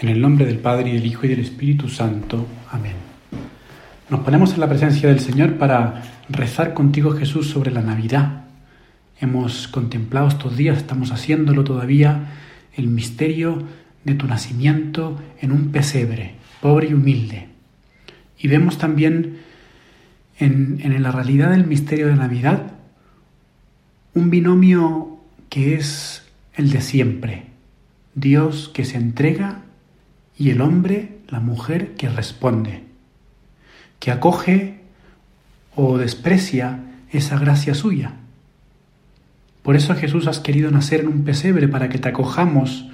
En el nombre del Padre y del Hijo y del Espíritu Santo. Amén. Nos ponemos en la presencia del Señor para rezar contigo Jesús sobre la Navidad. Hemos contemplado estos días, estamos haciéndolo todavía, el misterio de tu nacimiento en un pesebre, pobre y humilde. Y vemos también en, en la realidad del misterio de Navidad un binomio que es el de siempre. Dios que se entrega y el hombre, la mujer, que responde, que acoge o desprecia esa gracia suya. Por eso Jesús has querido nacer en un pesebre para que te acojamos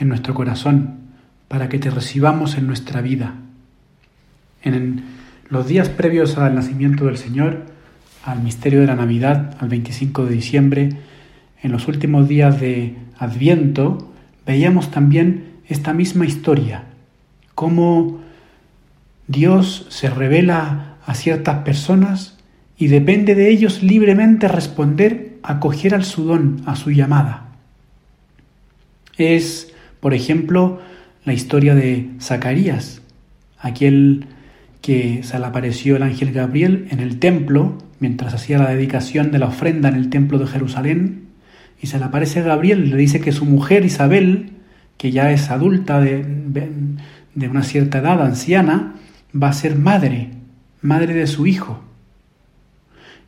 en nuestro corazón, para que te recibamos en nuestra vida. En los días previos al nacimiento del Señor, al misterio de la Navidad, al 25 de diciembre, en los últimos días de Adviento, veíamos también esta misma historia, cómo Dios se revela a ciertas personas y depende de ellos libremente responder, acoger al su don, a su llamada. Es, por ejemplo, la historia de Zacarías, aquel que se le apareció el ángel Gabriel en el templo mientras hacía la dedicación de la ofrenda en el templo de Jerusalén, y se le aparece Gabriel le dice que su mujer Isabel que ya es adulta de, de una cierta edad, anciana, va a ser madre, madre de su hijo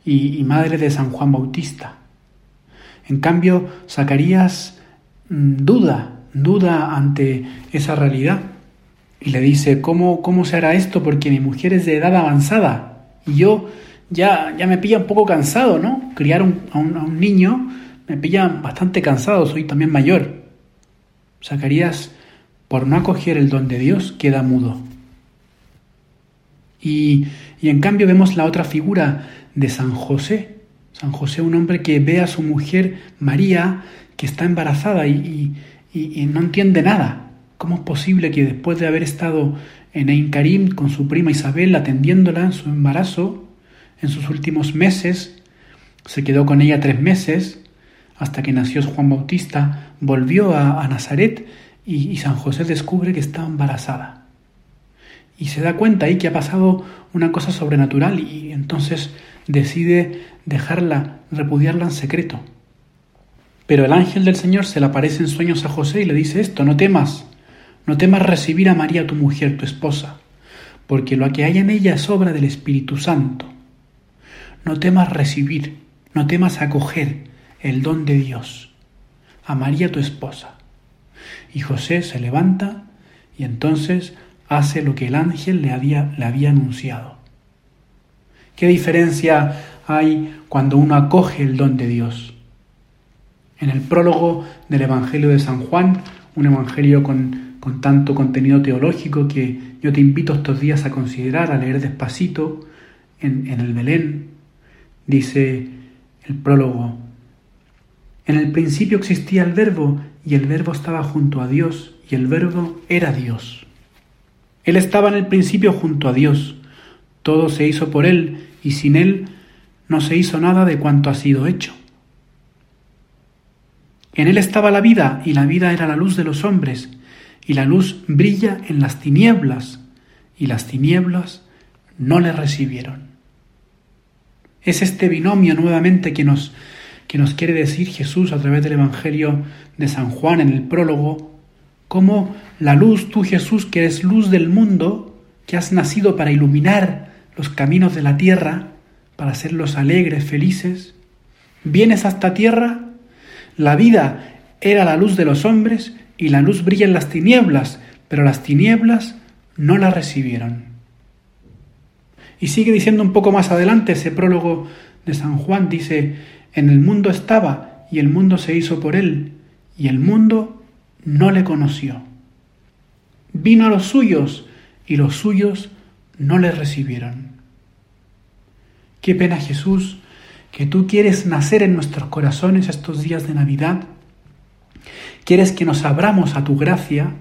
y, madre de San Juan Bautista. En cambio, Zacarías mm, duda, duda ante esa realidad y le dice, ¿cómo, ¿cómo se hará esto? Porque mi mujer es de edad avanzada y yo ya, ya me pilla un poco cansado, ¿no? Criar a, un, a un niño me pilla bastante cansado, soy también mayor. Zacarías, por no acoger el don de Dios, queda mudo. Y, en cambio vemos la otra figura de San José. San José, un hombre que ve a su mujer María, que está embarazada y, no entiende nada. ¿Cómo es posible que después de haber estado en Ein Karim con su prima Isabel atendiéndola en su embarazo, en sus últimos meses, se quedó con ella tres meses, hasta que nació Juan Bautista, volvió a, Nazaret y, San José descubre que está embarazada. Y se da cuenta ahí que ha pasado una cosa sobrenatural y entonces decide dejarla, repudiarla en secreto. Pero el ángel del Señor se le aparece en sueños a José y le dice esto, no temas, no temas recibir a María tu mujer, tu esposa, porque lo que hay en ella es obra del Espíritu Santo. No temas recibir, no temas acoger el don de Dios a María tu esposa. Y José se levanta y entonces hace lo que el ángel le había, anunciado. ¿Qué diferencia hay cuando uno acoge el don de Dios? En el prólogo del Evangelio de San Juan, un evangelio con, tanto contenido teológico que yo te invito estos días a considerar, a leer despacito en el Belén, dice el prólogo, en el principio existía el verbo y el verbo estaba junto a Dios y el verbo era Dios. Él estaba en el principio junto a Dios. Todo se hizo por Él y sin Él no se hizo nada de cuanto ha sido hecho. En Él estaba la vida y la vida era la luz de los hombres y la luz brilla en las tinieblas y las tinieblas no le recibieron. Es este binomio nuevamente que nos que nos quiere decir Jesús a través del Evangelio de San Juan en el prólogo, cómo la luz, tú Jesús, que eres luz del mundo, que has nacido para iluminar los caminos de la tierra, para hacerlos alegres, felices, vienes a esta tierra, la vida era la luz de los hombres y la luz brilla en las tinieblas, pero las tinieblas no la recibieron. Y sigue diciendo un poco más adelante ese prólogo de San Juan, dice, en el mundo estaba y el mundo se hizo por él, y el mundo no le conoció. Vino a los suyos y los suyos no le recibieron. Qué pena Jesús que tú quieres nacer en nuestros corazones estos días de Navidad. Quieres que nos abramos a tu gracia,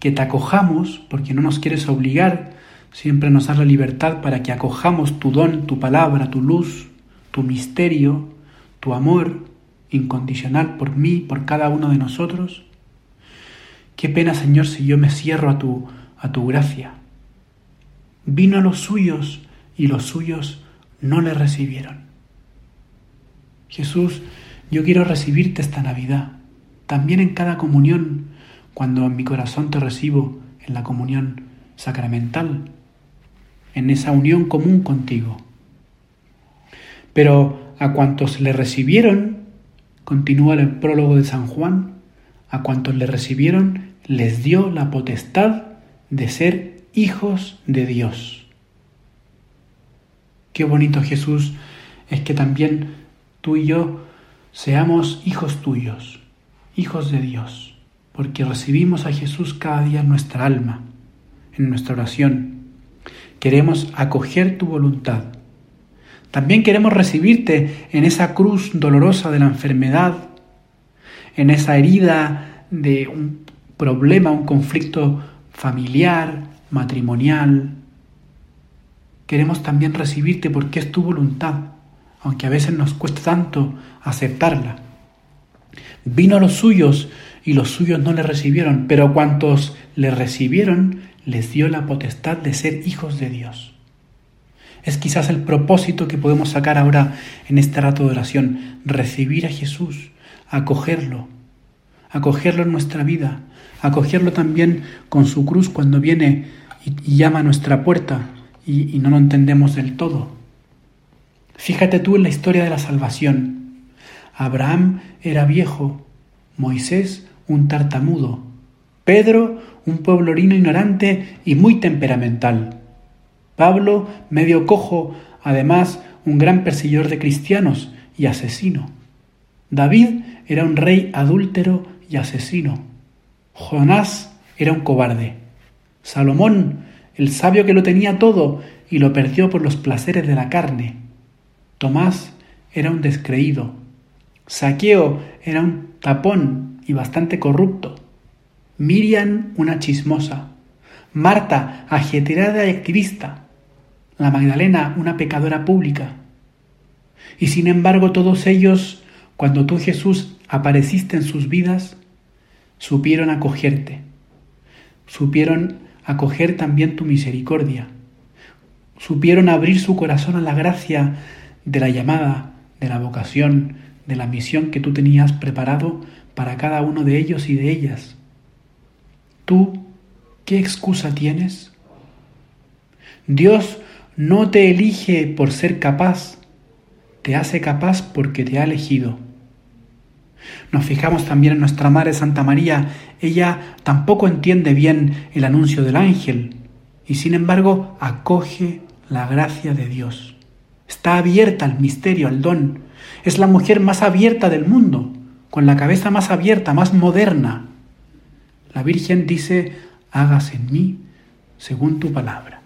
que te acojamos, porque no nos quieres obligar, siempre nos das la libertad para que acojamos tu don, tu palabra, tu luz, tu misterio, tu amor incondicional por mí, por cada uno de nosotros. Qué pena, Señor, si yo me cierro a tu, a tu gracia. Vino a los suyos y los suyos no le recibieron. Jesús, yo quiero recibirte esta Navidad, también en cada comunión, cuando en mi corazón te recibo en la comunión sacramental, en esa unión común contigo. Pero a cuantos le recibieron, continúa el prólogo de San Juan, a cuantos le recibieron les dio la potestad de ser hijos de Dios. Qué bonito Jesús es que también tú y yo seamos hijos tuyos, hijos de Dios, porque recibimos a Jesús cada día en nuestra alma, en nuestra oración. Queremos acoger tu voluntad. También queremos recibirte en esa cruz dolorosa de la enfermedad, en esa herida de un problema, un conflicto familiar, matrimonial. Queremos también recibirte porque es tu voluntad, aunque a veces nos cuesta tanto aceptarla. Vino a los suyos y los suyos no le recibieron, pero cuantos le recibieron les dio la potestad de ser hijos de Dios. Es quizás el propósito que podemos sacar ahora en este rato de oración, recibir a Jesús, acogerlo, acogerlo en nuestra vida, acogerlo también con su cruz cuando viene y, llama a nuestra puerta y, y no lo entendemos del todo. Fíjate tú en la historia de la salvación. Abraham era viejo, Moisés un tartamudo, Pedro un pueblorino ignorante y muy temperamental, Pablo medio cojo, además un gran perseguidor de cristianos y asesino. David era un rey adúltero y asesino. Jonás era un cobarde. Salomón, el sabio que lo tenía todo y lo perdió por los placeres de la carne. Tomás era un descreído. Saqueo era un tapón y bastante corrupto. Miriam una chismosa. Marta ajeterada y activista. La Magdalena una pecadora pública. Y sin embargo todos ellos, cuando tú Jesús apareciste en sus vidas, supieron acogerte, supieron acoger también tu misericordia, supieron abrir su corazón a la gracia de la llamada, de la vocación, de la misión que tú tenías preparado para cada uno de ellos y de ellas. ¿Tú qué excusa tienes? Dios no te elige por ser capaz, te hace capaz porque te ha elegido. Nos fijamos también en nuestra Madre Santa María. Ella tampoco entiende bien el anuncio del ángel y sin embargo acoge la gracia de Dios. Está abierta al misterio, al don. Es la mujer más abierta del mundo, con la cabeza más abierta, más moderna. La Virgen dice, hágase en mí según tu palabra.